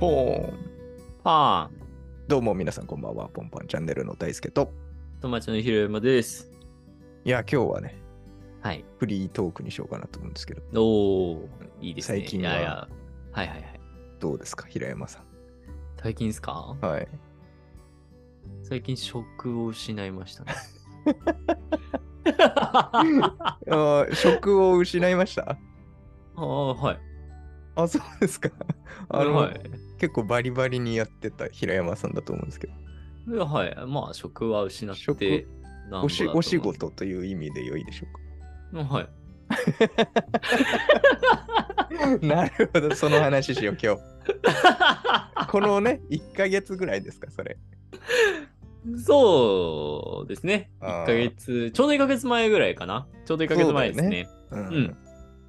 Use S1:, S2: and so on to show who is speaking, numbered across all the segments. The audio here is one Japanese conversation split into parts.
S1: ポーン。
S2: パーン。
S1: どうも皆さんこんばんは。ポンポンチャンネルの大輔と。
S2: 友達のひろやまです。
S1: いや、今日はね、
S2: はい。
S1: フリートークにしようかなと思うんですけど、
S2: おー、いいですね。
S1: 最近はい
S2: やいや。はいはいはい。
S1: どうですか、平山さ
S2: 最近ですか？
S1: ん。はい。
S2: 最近職を失いましたね。
S1: あー職を失いました？
S2: ああ、はい。
S1: あ、そうですか。あの、
S2: はい。
S1: 結構バリバリにやってた平山さんだと思うんですけど、
S2: はい。まあ、職は失っ
S1: 職
S2: て
S1: おしお仕事という意味で良いでしょう
S2: うんはい。
S1: か。なるほど、その話しよう、今日。このね、1ヶ月ぐらいですか、それ。
S2: そうですね。
S1: あー
S2: 1ヶ月、ちょうど1ヶ月前ぐらいかな。ちょうど1ヶ月前ですね。
S1: うん
S2: うん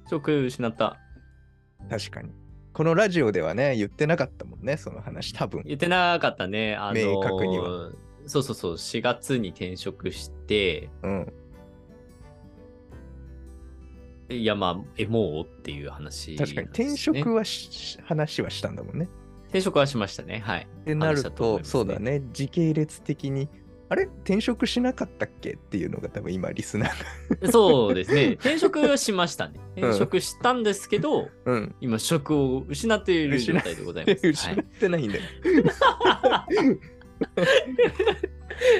S2: 職失った。
S1: 確かに。このラジオではね、言ってなかったもんね、その話、多分。
S2: 言ってなかったね。あの
S1: 明確には
S2: そうそうそう。4月に転職して、
S1: うん。
S2: いや、まあ、え、もうっていう話、
S1: 確かに、転職はし、話はしたんだもんね。
S2: 転職はしましたね。はい。
S1: ってなる
S2: とね
S1: そうだね、時系列的に、あれ？転職しなかったっけ？っていうのが多分今、リスナーが。
S2: そうですね。転職はしましたね。
S1: ん
S2: 転職したんですけど、
S1: うん。
S2: 今、職を失っている状態でございます。
S1: 失ってないんだよ。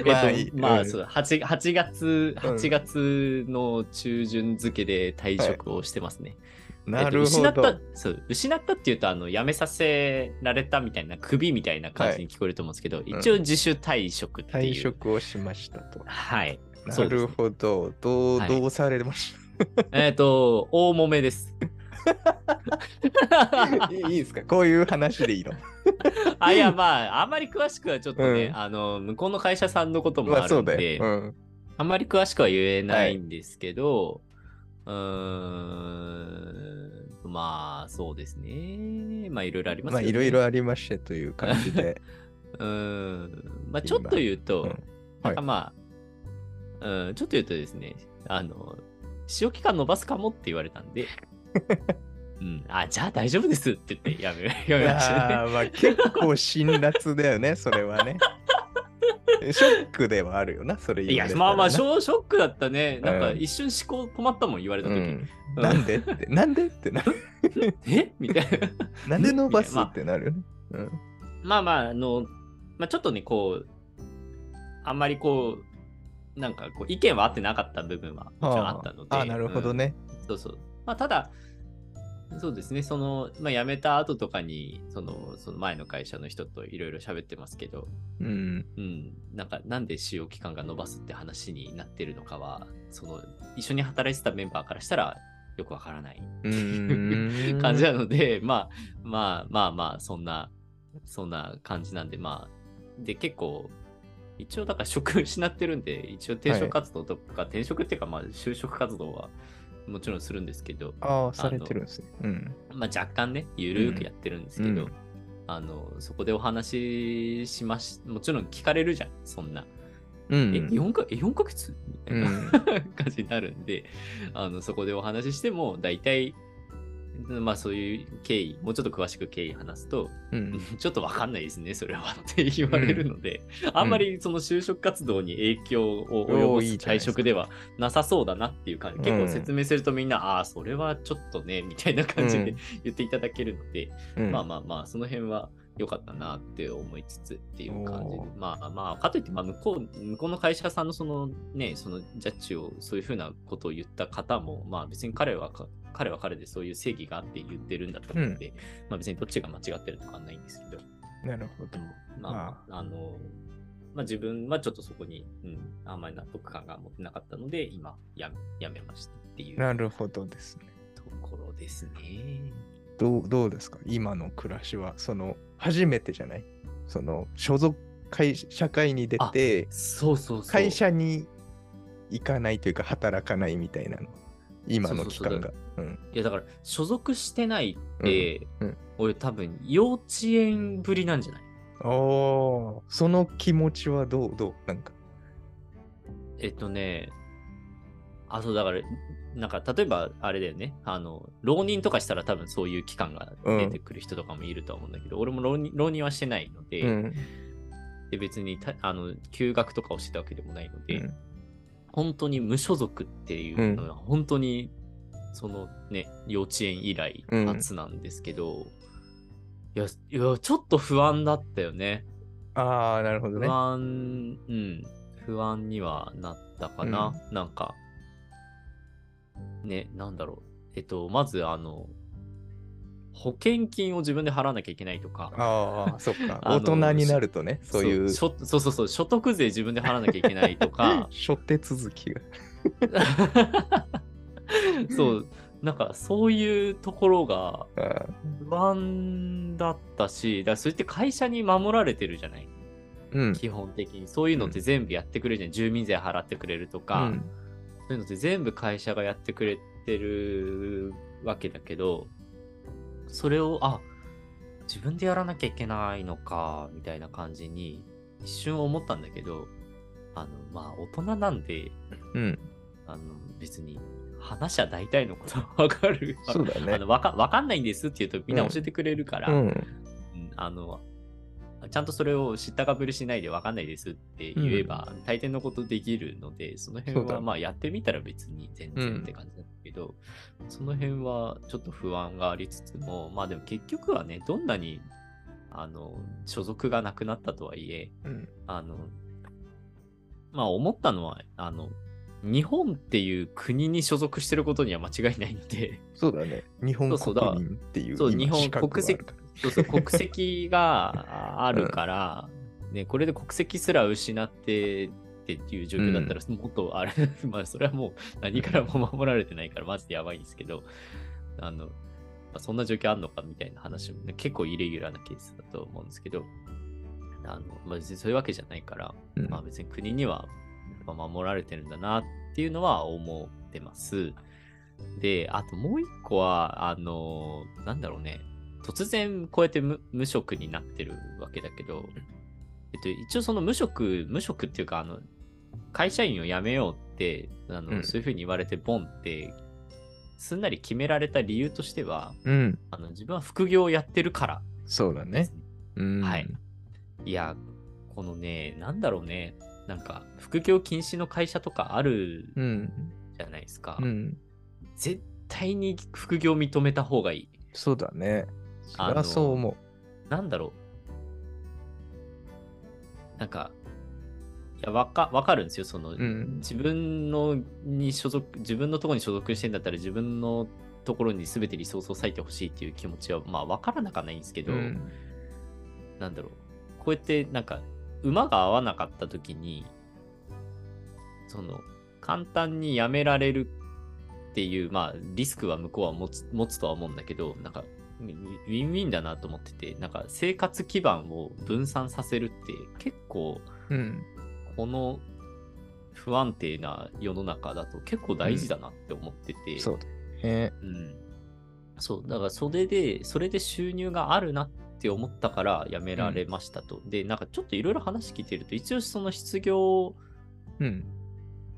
S2: はい、えっと、まあ、
S1: うん
S2: そう 8, 8月、
S1: うん
S2: 8月の中旬付けで退職をしてますね。
S1: なるほ
S2: えっと、失った
S1: ど。
S2: そう失ったっていうとあの辞めさせられたみたいな首みたいな感じに聞こえると思うんですけど、一応自主退職っていう、
S1: 退職をしましたと。
S2: はい
S1: なるほど。どう、
S2: はい
S1: どうされまし
S2: えっ、と大揉めです
S1: たいいいいですか？こういう話でいいの？
S2: あいやまああんまり詳しくはちょっとね、
S1: うん
S2: あの向こうの会社さんのことも
S1: まあ
S2: る
S1: んだよ。うん。
S2: あんまり詳しくは言えないんですけど、うーん。まあそうですね。まあいろいろあります
S1: まあいろいろありましてという感じで。
S2: うーん。まあちょっと言うと、
S1: うん。
S2: なんかまあ、うん、ちょっと言うとですね、あの、使用期間伸ばすかもって言われたんで、うん、あ、じゃあ大丈夫ですって言ってやめやめましたね。
S1: まあ結構辛辣だよね、それはね。ショックではあるよな、それ
S2: いや
S1: 言われ、たらな
S2: まあまあ、ショショックだったね。なんか
S1: うん
S2: 一瞬思考止まったもん、言われた時。
S1: うん、
S2: うん
S1: なんでって、なんでってなる？
S2: え？みたいな。
S1: なんで伸ばすってなる？よね。うん
S2: まあまあ、あの、まあちょっとね、こう、あんまりこう、なんかこう意見は合ってなかった部分はもちろんあったので。
S1: あーなるほどね。
S2: そうそう。まあ、ただ、そうですね、その、まあ、辞めた後とかに、その、その前の会社の人といろいろ喋ってますけど、
S1: うん。
S2: うん、なんか、なんで使用期間が伸ばすって話になってるのかは、その、一緒に働いてたメンバーからしたら、よくわからない。感じなので、まあ、まあまあまあ、そんな、そんな感じなんで、まあ、で、結構、一応だから職 失ってるんで、一応転職活動とか、転職っていうか、まあ、就職活動はもちろんするんですけど、
S1: ああ、されてるんですね。うん。
S2: まあ、若干ね、ゆるーくやってるんですけど、
S1: うん
S2: あの、そこでお話ししまし、もちろん聞かれるじゃん、そんな。
S1: うん。
S2: え、4か、え、4ヶ月？みたいな、
S1: うん
S2: 感じになるんで、あの、そこでお話ししても、大体、まあそういう経緯、もうちょっと詳しく経緯話すと、
S1: うん。
S2: ちょっとわかんないですね、それはって言われるので、あんまりその就職活動に影響を及ぼす退職ではなさそうだなっていう感じ、結
S1: うん。
S2: 構説明するとみんな、ああ、それはちょっとね、みたいな感じで
S1: うん。
S2: 言っていただけるので、
S1: うん。
S2: まあまあまあ、その辺は良かったなって思いつつっていう感じで。まあまあ、かといって、まあ、向こう、向こうの会社さんのそのね、そのジャッジをそういうふうなことを言った方も、まあ別に彼はか、彼は彼でそういう正義があって言ってるんだと思うので、まあ別にどっちが間違ってるとかはないんですけど、
S1: なるほど。
S2: まあ、あの、まあ自分はちょっとそこに、うん、あんまり納得感が持ってなかったので、今やめ、やめましたっていう。
S1: なるほどですね。
S2: ところですね。
S1: どうどうですか？今の暮らしは、その、初めてじゃない？その、所属会、社会に出て、
S2: そうそうそう。
S1: 会社に行かないというか、働かないみたいなの。今の期間が。うん。
S2: いやだから所属してないって、
S1: うんうん
S2: 俺多分幼稚園ぶりなんじゃない？
S1: おーその気持ちはどうどう？なんか。
S2: えっとね、あ、そう、だから、なんか、例えば、あれだよね、あの、浪人とかしたら多分そういう期間が出てくる人とかもいるとは思うんだけど、俺も浪人浪人はしてないので、
S1: うん。
S2: で別にたあの休学とかをしてたわけでもないので、
S1: うん
S2: 本当に無所属っていうのは、本当にそのね、幼稚園以来
S1: うん
S2: 初なんですけど、いや、いや、ちょっと不安だったよね。
S1: ああ、なるほどね
S2: 不。安、うん、不安にはなったかな。なんか、ね、なんだろう。えっと、まず、あの、保険金を自分で払わなきゃいけないとか、
S1: ああ、そっか。大人になるとね、そういう
S2: そうそうそうそう、所得税自分で払わなきゃいけないとか、
S1: 諸手続きが。
S2: そう、なんかそういうところが
S1: あ
S2: 不安だったし、だそれって会社に守られてるじゃない、
S1: ーうん。
S2: 基本的に。そういうのって全部やってくれるじゃん。住民税払ってくれるとか、
S1: うん
S2: そういうのって全部会社がやってくれてるわけだけど、それを、あ、自分でやらなきゃいけないのか、みたいな感じに一瞬思ったんだけど、あの、まあ、大人なんで、
S1: うん。
S2: あの、別に、話は大体のことは わかる。
S1: そうだね
S2: あのわかわかんないんですって言うとみんな教えてくれるから、
S1: うん。
S2: うんあの、ちゃんとそれを知ったかぶりしないでわかんないですって言えば、大抵のことできるので、その辺
S1: そうだ
S2: はまあやってみたら別に全然って感じだけど、その辺はちょっと不安がありつつも、まあでも結局はね、どんなにあの所属がなくなったとはいえ、
S1: うん。
S2: あの、まあ思ったのは、あの、日本っていう国に所属してることには間違いないので、
S1: そうだね。日本国民っていう
S2: そう日本国籍そうそう、国籍があるから、ね、これで国籍すら失ってっていう状況だったら、もっとあれ、まあそれはもう何からも守られてないからマジでやばいんですけど、あの、まあ、そんな状況あんのかみたいな話も、ね、結構イレギュラーなケースだと思うんですけど、あの、まあ、別にそういうわけじゃないから、
S1: うん。
S2: まあ別に国にはまあ守られてるんだなっていうのは思ってます。で、あともう一個は、あの、なんだろうね、突然こうやって無無職になってるわけだけど、えっと、一応その無職、無職っていうか、あの、会社員を辞めようって、あの
S1: うん
S2: そういうふうに言われて、ボンって、すんなり決められた理由としては、
S1: うん。
S2: あの自分は副業をやってるから
S1: そうだね。うん。
S2: はいいや、このね、なんだろうね、なんか、副業禁止の会社とかある
S1: うん。
S2: じゃないですか。
S1: うん。
S2: 絶対に副業認めた方がいい。
S1: そうだね。そそう思
S2: なんだろう。なんか、いや、わか、わかるんですよ。その、
S1: うん
S2: 自分のに所属、自分のところに所属してんだったら、自分のところに全てリソースを割いてほしいっていう気持ちは、まあ、わからなかないんですけ
S1: う。
S2: ど、
S1: うん。
S2: なんだろう。こうやって、なんか、馬が合わなかった時に、その、簡単にやめられるっていう、まあ、リスクは向こうは持つ持つとは思うんだけど、なんか、ウィンウィンだなと思ってて、なんか、生活基盤を分散させるって、結構、
S1: うん。
S2: この不安定な世の中だと結構大事だなって思ってて、
S1: そうだね。
S2: うん。そう、だからそれで、それで収入があるなって思ったから辞められましたと。で、なんかちょっといろいろ話聞いてると、一応その失業
S1: うん。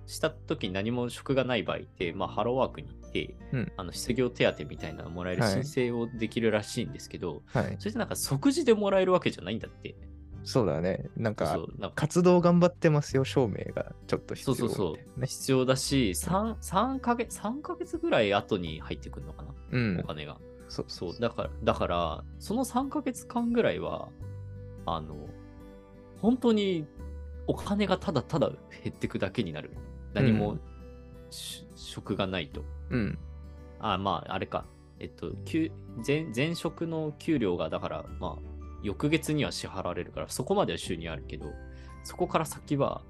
S2: した時に何も職がない場合って、まあハローワークに行って、
S1: うん
S2: あの失業手当みたいなのもらえる
S1: はい
S2: 申請をできるらしいんですけど、
S1: はい。
S2: それってなんか即時でもらえるわけじゃないんだって。
S1: そうだね。なんか活動頑張ってますよ、証明がちょっと必要
S2: そうそうそう。必要だし、3, 3ヶ月、3ヶ月ぐらい後に入ってくるのかな、
S1: うん
S2: お。金が。
S1: そう
S2: そう、だから、だから、その3ヶ月間ぐらいは、あの、本当にお金がただただ減ってくだけになる。何も、
S1: うん
S2: し職がないと。
S1: うん。
S2: あ、まあ、あれか。えっと、給前前職の給料が、だから、まあ、翌月には支払われるから、そこまでは収入あるけど、そこから先は、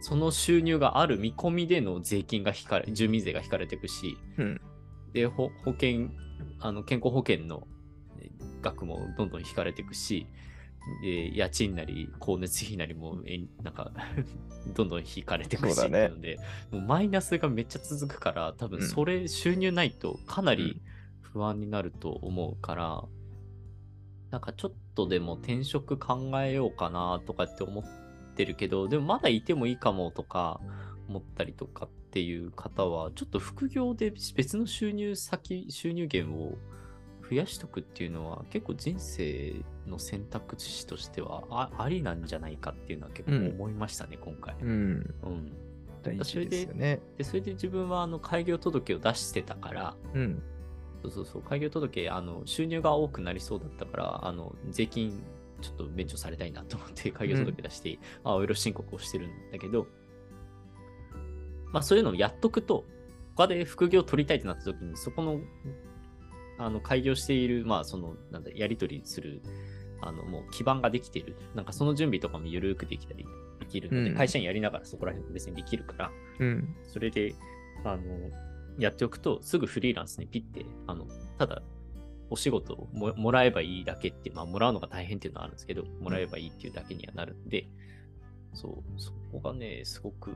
S2: その収入がある見込みでの税金が引かれ、住民税が引かれていくし、
S1: うん。
S2: で、ほ保険、あの健康保険のえ額もどんどん引かれていくし、で、家賃なり、光熱費なりも、えなんか、どんどん引かれていくし、
S1: そうだね。
S2: なので、もうマイナスがめっちゃ続くから、多分
S1: うん。
S2: それ、収入ないとかなり
S1: うん。
S2: 不安になると思うから、なんかちょっとでも転職考えようかなとかって思ってるけど、でもまだいてもいいかもとか思ったりとかっっていう方は、ちょっと副業で別の収入先、収入源を増やしとくっていうのは、結構人生の選択肢としてはあありなんじゃないかっていうのは結構思いましたね、今回。
S1: うん。
S2: うん。
S1: 大事ですよね。
S2: で、それで自分はあの開業届を出してたから、
S1: うん。
S2: そうそうそう、開業届、あの、収入が多くなりそうだったから、あの、税金、ちょっと免除されたいなと思って、開業届出して、青色申告をしてるんだけど、まあ、そういうのをやっとくと、他で副業を取りたいってなった時に、そこの、あの、開業している、まあ、その、なんだ、やり取りする、あの、もう基盤ができてる。なんかその準備とかも緩くできたりできるので、
S1: うん
S2: 会社員やりながらそこら辺別にできるから、
S1: うん。
S2: それで、あの、やっておくと、すぐフリーランスにピッて、あの、ただ、お仕事をももらえばいいだけって、まあ、もらうのが大変っていうのはあるんですけど、もらえばいいっていうだけにはなるんで、そう、そこがね、すごく、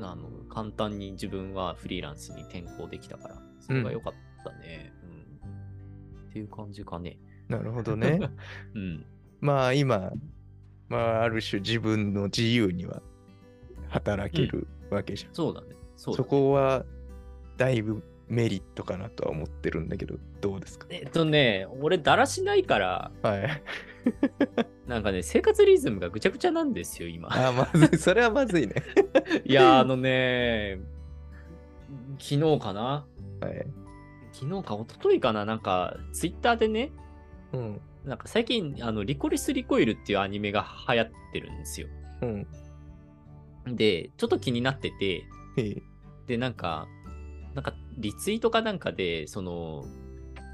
S2: あの、簡単に自分はフリーランスに転向できたから、それが良かったね。うん。っていう感じかね。
S1: なるほどね。
S2: うん。
S1: まあ今、まあある種自分の自由には働けるわけじゃん。
S2: そうだね。そうだ
S1: そ
S2: ね
S1: こはだいぶメリットかなとは思ってるんだけど、どうですか？
S2: えっとね、俺、だらしないから、
S1: はい。
S2: なんかね、生活リズムがぐちゃぐちゃなんですよ、今。
S1: あ、まずい。それはまずいね。
S2: いや、あのね、昨日かな？
S1: はい。
S2: 昨日か、一昨日かななんか、ツイッターでね、
S1: うん。
S2: なんか最近、あの、リコリス・リコイルっていうアニメが流行ってるんですよ。
S1: うん。
S2: で、ちょっと気になってて、で、なんか、なんか、リツイートかなんかで、その、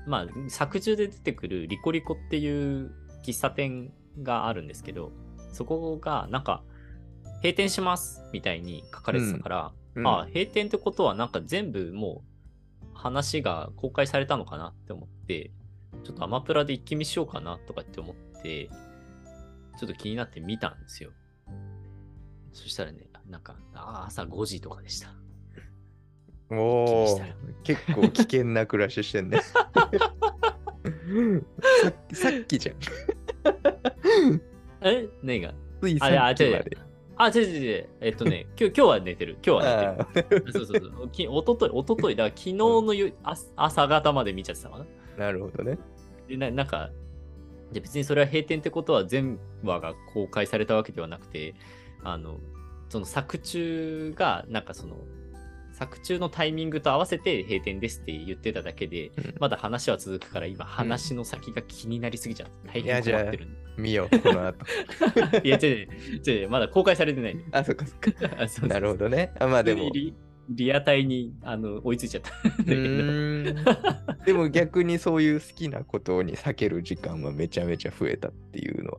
S2: まあ、作中で出てくるリコリコっていう喫茶店があるんですけど、そこが、なんか、閉店しますみたいに書かれてたから、
S1: うん
S2: ああ、閉店ってことは、なんか全部もう、話が公開されたのかなって思って、ちょっとアマプラで一気見しようかなとかって思って、ちょっと気になって見たんですよ。そしたらね、なんか、朝5時とかでした。
S1: おお結構危険な暮らししてんね。さっきじゃん。
S2: え？何が？
S1: ついさっきまで。
S2: あ、違う違う違う。えっとね、今日今日は寝てる。今日は寝てる。
S1: あ
S2: そうそうそう。きおととい、おととい、だから昨日のゆ朝朝方まで見ちゃってたかな。
S1: ーなるほどね。
S2: でななんか、で別にそれは閉店ってことは全話が公開されたわけではなくて、あの、その作中が、なんかその、作中のタイミングと合わせて閉店ですって言ってただけで、
S1: うん
S2: まだ話は続くから今話の先が気になりすぎちゃって大変困ってるんで。
S1: 見よう、この後。
S2: いや、違う違うまだ公開されてないんで。
S1: あ、そっかそっか。
S2: あそうそうそう
S1: なるほどね。あ、まあでも。
S2: リリアタイにあの追いついちゃったんだ
S1: う
S2: けど。
S1: ーんでも逆にそういう好きなことに避ける時間はめちゃめちゃ増えたっていうのは。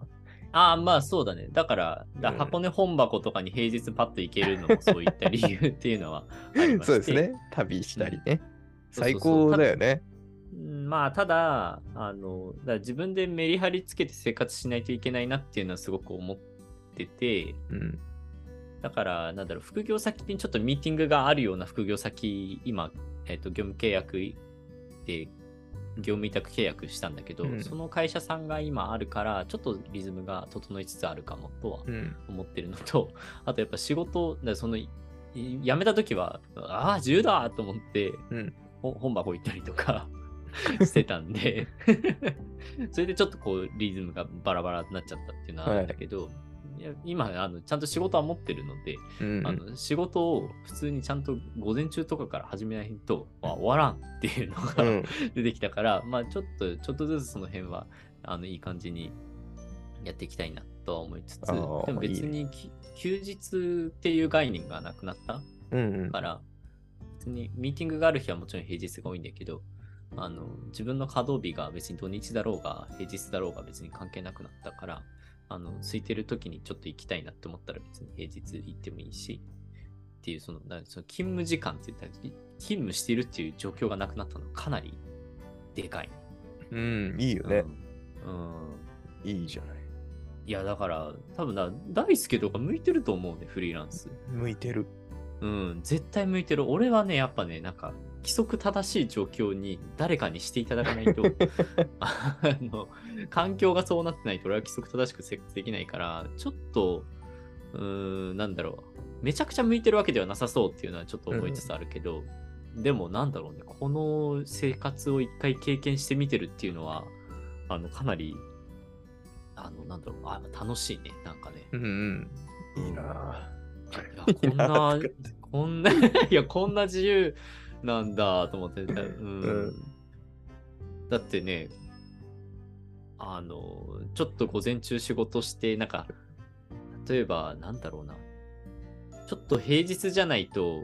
S2: ああ、まあそうだね。だから、だ
S1: うん
S2: 箱根本箱とかに平日パッと行けるのもそういった理由っていうのはありま。
S1: そうですね。旅したりね。最高だよね。
S2: うん。まあ、ただ、あの、だ自分でメリハリつけて生活しないといけないなっていうのはすごく思ってて、
S1: うん。
S2: だから、なんだろう、副業先にちょっとミーティングがあるような副業先、今、えっ、と、業務契約で、業務委託契約したんだけど、
S1: うん。
S2: その会社さんが今あるから、ちょっとリズムが整いつつあるかもとは
S1: うん。
S2: 思ってるのと、あとやっぱ仕事、だその、い辞めた時は、ああ、自由だと思って、
S1: うん。
S2: ほ本箱行ったりとか してたんで、それでちょっとこう、リズムがバラバラになっちゃったっていうのはあるんだけど、いや今あの、ちゃんと仕事は持ってるので、
S1: うん
S2: あの仕事を普通にちゃんと午前中とかから始めないと、あ終わらんっていうのが、
S1: うん。
S2: 出てきたから、まあちょっと、ちょっとずつその辺は、あの、いい感じにやっていきたいなとは思いつつ、でも別にき休日っていう概念がなくなった
S1: うんうん。
S2: から、別にミーティングがある日はもちろん平日が多いんだけど、あの、自分の稼働日が別に土日だろうが、平日だろうが別に関係なくなったから、あの、空いてる時にちょっと行きたいなって思ったら別に平日行ってもいいし、っていう、その、なその勤務時間って言ったら、勤務しているっていう状況がなくなったのはかなりでかい。
S1: うん。いいよね。
S2: うん。うん
S1: いいじゃない。
S2: いや、だから、多分な、大輔とか向いてると思うね、フリーランス。
S1: 向いてる。
S2: うん、絶対向いてる。俺はね、やっぱね、なんか、規則正しい状況に誰かにしていただかないと、あの、環境がそうなってないと俺は規則正しく生活できないから、ちょっと、うーん、なんだろう。めちゃくちゃ向いてるわけではなさそうっていうのはちょっと思いつつあるけど、でもなんだろうね、この生活を一回経験してみてるっていうのは、あの、かなり、あの、なんだろう、あ楽しいね、なんかね。
S1: うんうん。いいな
S2: こんなこんな、いや、こんな自由なんだと思って、うん。
S1: うん。
S2: だってね、あの、ちょっと午前中仕事して、なんか、例えば、なんだろうな、ちょっと平日じゃないと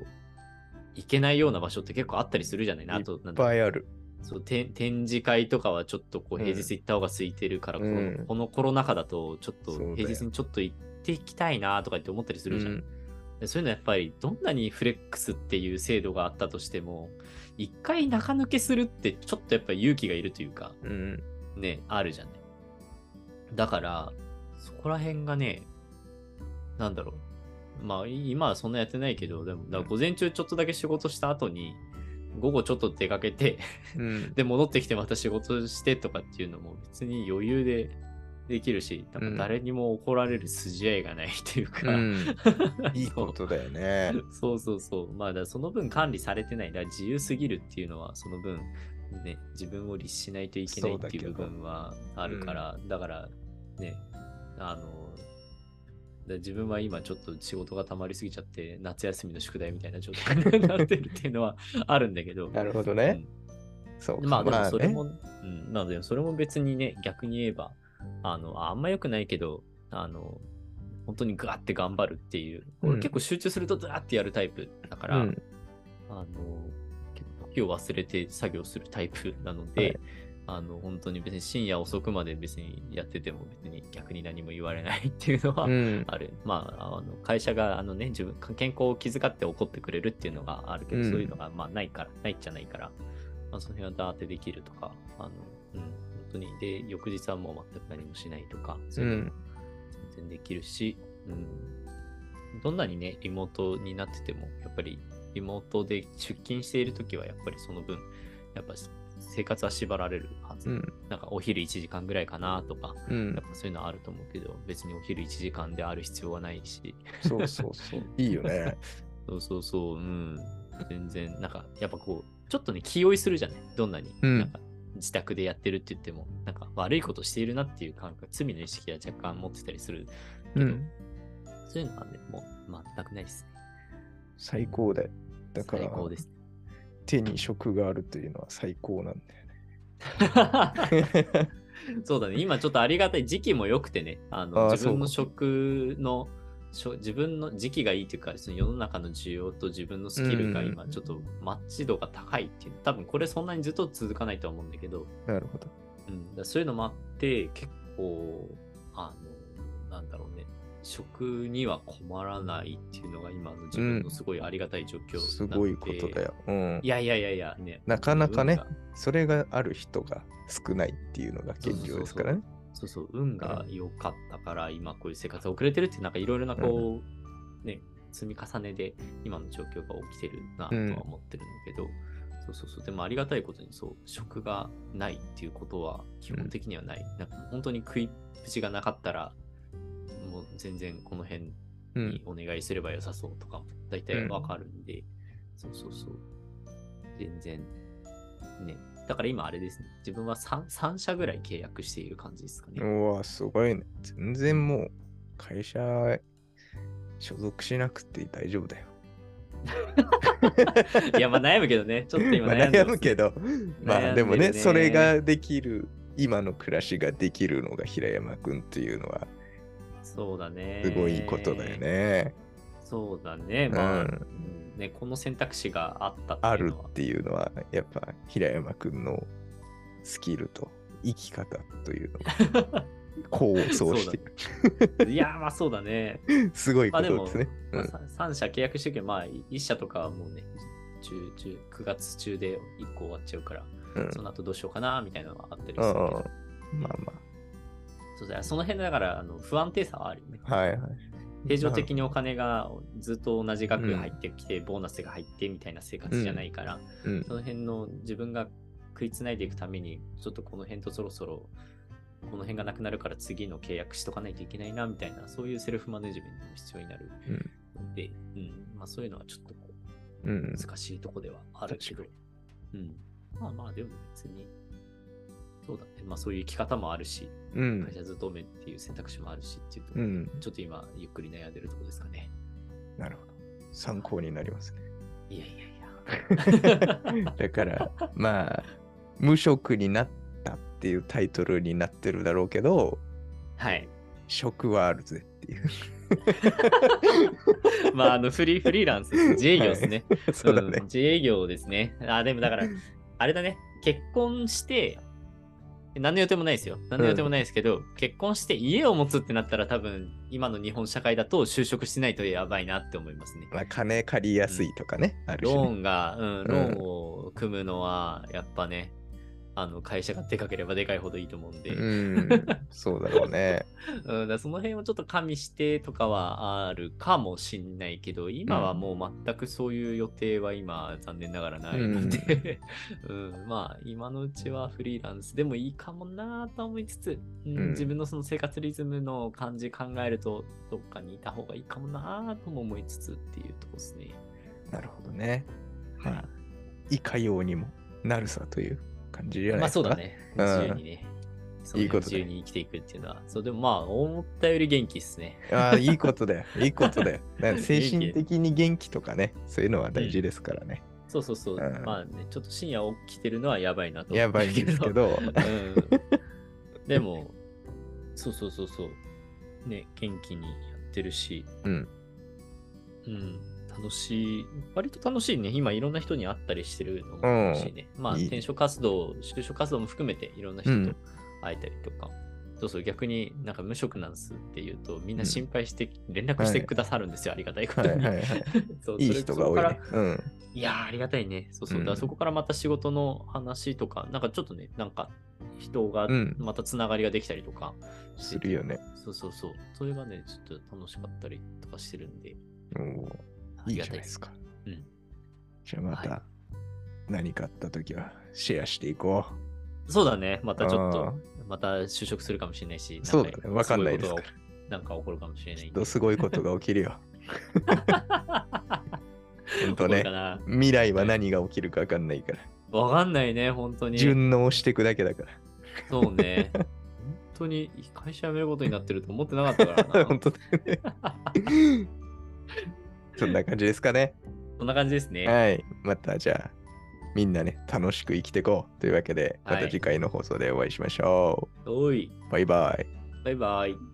S2: いけないような場所って結構あったりするじゃない？な、あと、
S1: いっ
S2: だ
S1: ぱいある。
S2: そう展展示会とかはちょっとこう
S1: うん。
S2: 平日行った方が空いてるから、
S1: うん。
S2: このこのコロナ禍だとちょっと平日にちょっと行っていきたいなとかって思ったりするじゃん。そういうのはやっぱりどんなにフレックスっていう制度があったとしても一回中抜けするってちょっとやっぱり勇気がいるというか
S1: うん。
S2: ねあるじゃない。だからそこら辺がねなんだろうまあ今はそんなやってないけどでもだから午前中ちょっとだけ仕事した後に午後ちょっと出かけて
S1: うん。
S2: で、戻ってきてまた仕事してとかっていうのも別に余裕でできるし、なんか誰にも怒られる筋合いがないっていうか、
S1: うん。いいことだよね。
S2: そうそうそう。まあ、だその分管理されてない。だから自由すぎるっていうのは、その分、ね、自分を律しないといけないっていう部分はあるから、だから、ね、あの、だ自分は今ちょっと仕事が溜まりすぎちゃって、夏休みの宿題みたいな状態になってるっていうのは あるんだけど、
S1: なるほどね。
S2: うん
S1: そうか。
S2: まあでもそれ
S1: ね
S2: も、うん、なのでそれも別にね、逆に言えば、あの、ああんま良くないけど、あの、本当にガーって頑張るっていう、
S1: うん。
S2: 俺結構集中するとザーってやるタイプだから、
S1: うん。
S2: あの、時を忘れて作業するタイプなので、
S1: はい。
S2: あの、本当に別に深夜遅くまで別にやってても別に逆に何も言われないっていうのは、
S1: うん。
S2: ある。まあ、あの会社があの、ね、自分健康を気遣って怒ってくれるっていうのがあるけど、
S1: うん。
S2: そういうのがまあないから、ないっちゃないから、まあ、その辺はダーってできるとか、あのうん、本当に。で、翌日はもう全く何もしないとか、そういうのも全然できるし、うん、どんなにね、リモートになってても、やっぱりリモートで出勤しているときは、やっぱりその分、やっぱ生活は縛られるはず。
S1: うん。
S2: なんかお昼1時間ぐらいかなとか、
S1: うん
S2: やっ。ぱそういうのはあると思うけど、別にお昼1時間である必要はないし、
S1: そうそうそう。いいよね。
S2: そうそうそう、うん。全然、なんか、やっぱこう、ちょっとね、気負いするじゃない？どんなに。
S1: うん
S2: なんか自宅でやってるって言っても、なんか悪いことしているなっていう感覚、罪の意識は若干持ってたりするけど、
S1: うん。
S2: そういうのはね、もう全くないですね。
S1: 最高だよ。だから
S2: 最、高です。
S1: 手に職があるというのは最高なん
S2: そうだね、今ちょっとありがたい時期も良くてね、あの自分の職の、自分の時期がいいというか、その世の中の需要と自分のスキルが今
S1: うん
S2: ちょっとマッチ度が高いっていう、多分これそんなにずっと続かないとは思うんだけど、
S1: なるほど。
S2: うん、だそういうのもあって、結構、あの、なんだろうね、食には困らないっていうのが今の自分のすごいありがたい状況なので、
S1: すごいことだよ。うん
S2: い。やいやいやいや、ね。
S1: なかなかねそれがある人が少ないっていうのが現状ですからね。
S2: そうそう、運が良かったから、今こういう生活が遅れてるってなんかいろいろなこう、ね、積み重ねで今の状況が起きてるなとは思ってるんだけど、そうそうそう、でもありがたいことにそう、食がないっていうことは基本的にはない。なんか本当に食い口がなかったら、もう全然この辺
S1: うん
S2: に。お願いすれば良さそうとかも大体わかるんで、そうそうそう。全然、ね。だから今あれですね。自分は 3, 3社ぐらい契約している感じですかね。
S1: うわ、すごいね。全然もう会社所属しなくて大丈夫だよ。
S2: いや、まあ悩むけどね。ちょっと今
S1: まあ
S2: 悩んでます
S1: 悩むけど、まあでもね、
S2: ね
S1: それができる、今の暮らしができるのが平山くんっていうのは
S2: そうだね。
S1: すごいことだよ。ね。
S2: そうだね。まあ、
S1: うん
S2: うんね、この選択肢があった
S1: あ
S2: っていうのは。
S1: るっていうのは、やっぱ平山くんのスキルと生き方というのが 功を奏している。
S2: いや、まあそうだね。
S1: すごいことですね。
S2: まあ、3社契約してるけど、まあ1社とかはもうね、10 10 9月中で1個終わっちゃうから、
S1: うんうん
S2: その後どうしようかなみたいなのはあったりするけ
S1: うん
S2: ど、
S1: まあま
S2: そうだその辺だからあの不安定さはあるよね。
S1: あ。はいはい。
S2: 定常的にお金がずっと同じ額入ってきて、ボーナスが入ってみたいな生活じゃないから、
S1: うん。
S2: その辺の自分が食いつないでいくために、ちょっとこの辺とそろそろ、この辺がなくなるから次の契約しとかないといけないなみたいな、そういうセルフマネジメントも必要になる。
S1: うん。
S2: ので、うん、まあそういうのはちょっとこ
S1: うん。
S2: う。難しいとこではあるけど、うん。まあまあでも別に、そうだね。まあそういう生き方もあるし、
S1: うん
S2: 会。社勤めっていう選択肢もあるしっていうと、
S1: うん。
S2: ちょっと今ゆっくり悩んでるとこですかね。
S1: なるほど。参考になりますね。
S2: いやいやいや。
S1: だから、まあ、無職になったっていうタイトルになってるだろうけど、
S2: はい。
S1: 職はあるぜっていう。
S2: まあ、あの、フリー、フリーランス自営業ですね。
S1: そうだね
S2: ん。自営業ですね。あ、でもだから、あれだね。結婚して、何の予定もないですよ。何の予定もないですけど、結婚して家を持つってなったら多分、今の日本社会だと就職してないとやばいなって思いますね。
S1: まあ、金借りやすいとかね、あるし、
S2: ロー
S1: ね。
S2: ンが、うん、ローンを組むのは、やっぱね、あの、会社がでかければでかいほどいいと思うんで、
S1: うん、そうだろうね。
S2: うん、だその辺をちょっと加味してとかはあるかもしんないけど、今はもう全くそういう予定は今、残念ながらないので、うん。まあ、今のうちはフリーランスでもいいかもなと思いつつ、うん
S1: うん。
S2: 自分のその生活リズムの感じ考えると、どっかにいた方がいいかもなとも思いつつっていうとこですね。
S1: なるほどね。
S2: い
S1: かようにもなるさという感じじゃない
S2: まあ。そうだね。
S1: うん
S2: 自由にね。その
S1: いいことだ
S2: 自由に生きていくっていうのは。そう、でもまあ、思ったより元気ですね。
S1: ああ、いいことだよ。いいことだよ。精神的に元気とかね、そういうのは大事ですからね。
S2: そうそうそう。
S1: うん
S2: まあね、ちょっと深夜起きてるのはやばいなと
S1: やばいんですけ。ど、
S2: うん、でも、そうそうそうそう。ね、元気にやってるし、
S1: うん。
S2: うん、楽しい、割と楽しいね。今いろんな人に会ったりしてるのも楽しいね。まあ、
S1: いい
S2: 転職活動、就職活動も含めていろんな人と会えたりとか。そうそう、逆になんか無職なんすって言うと、みんな心配して、連絡してくださるんですよ、ありがたいことに。
S1: はいはいはい。
S2: そう
S1: いい人が多いね。うん。
S2: いやー、ありがたいね。そうそう。
S1: うん
S2: だそこからまた仕事の話とか、なんかちょっとね、なんか人が
S1: うん
S2: またつながりができたりとかしてて
S1: するよね。
S2: そうそうそう。それがね、ちょっと楽しかったりとかしてるんで、
S1: いい。じゃないですか。
S2: うん
S1: じゃあま
S2: は
S1: た何かあったときはシェアしていこ
S2: そうだね。またちょっ
S1: あ
S2: と、また就職するかもしれないし、
S1: そうだねわかんないですか
S2: なんか起こるかもしれな
S1: う。
S2: いんで。
S1: きっとすごいことが起きるよ。本当ね未来は何が起きるか分かんないから。
S2: わかんないね、本当に。
S1: 順応していくだけだから。
S2: そうね。本当に会社辞めることになってると思ってなかったからな。
S1: 本当だよね。そんな感じですかね。
S2: そんな感じですね。
S1: はい。またじゃあ、みんなね、楽しく生きていこうというわけで、また
S2: はい
S1: 次回の放送でお会いしましょ
S2: おい、
S1: う。バイバイ。
S2: バイバイ。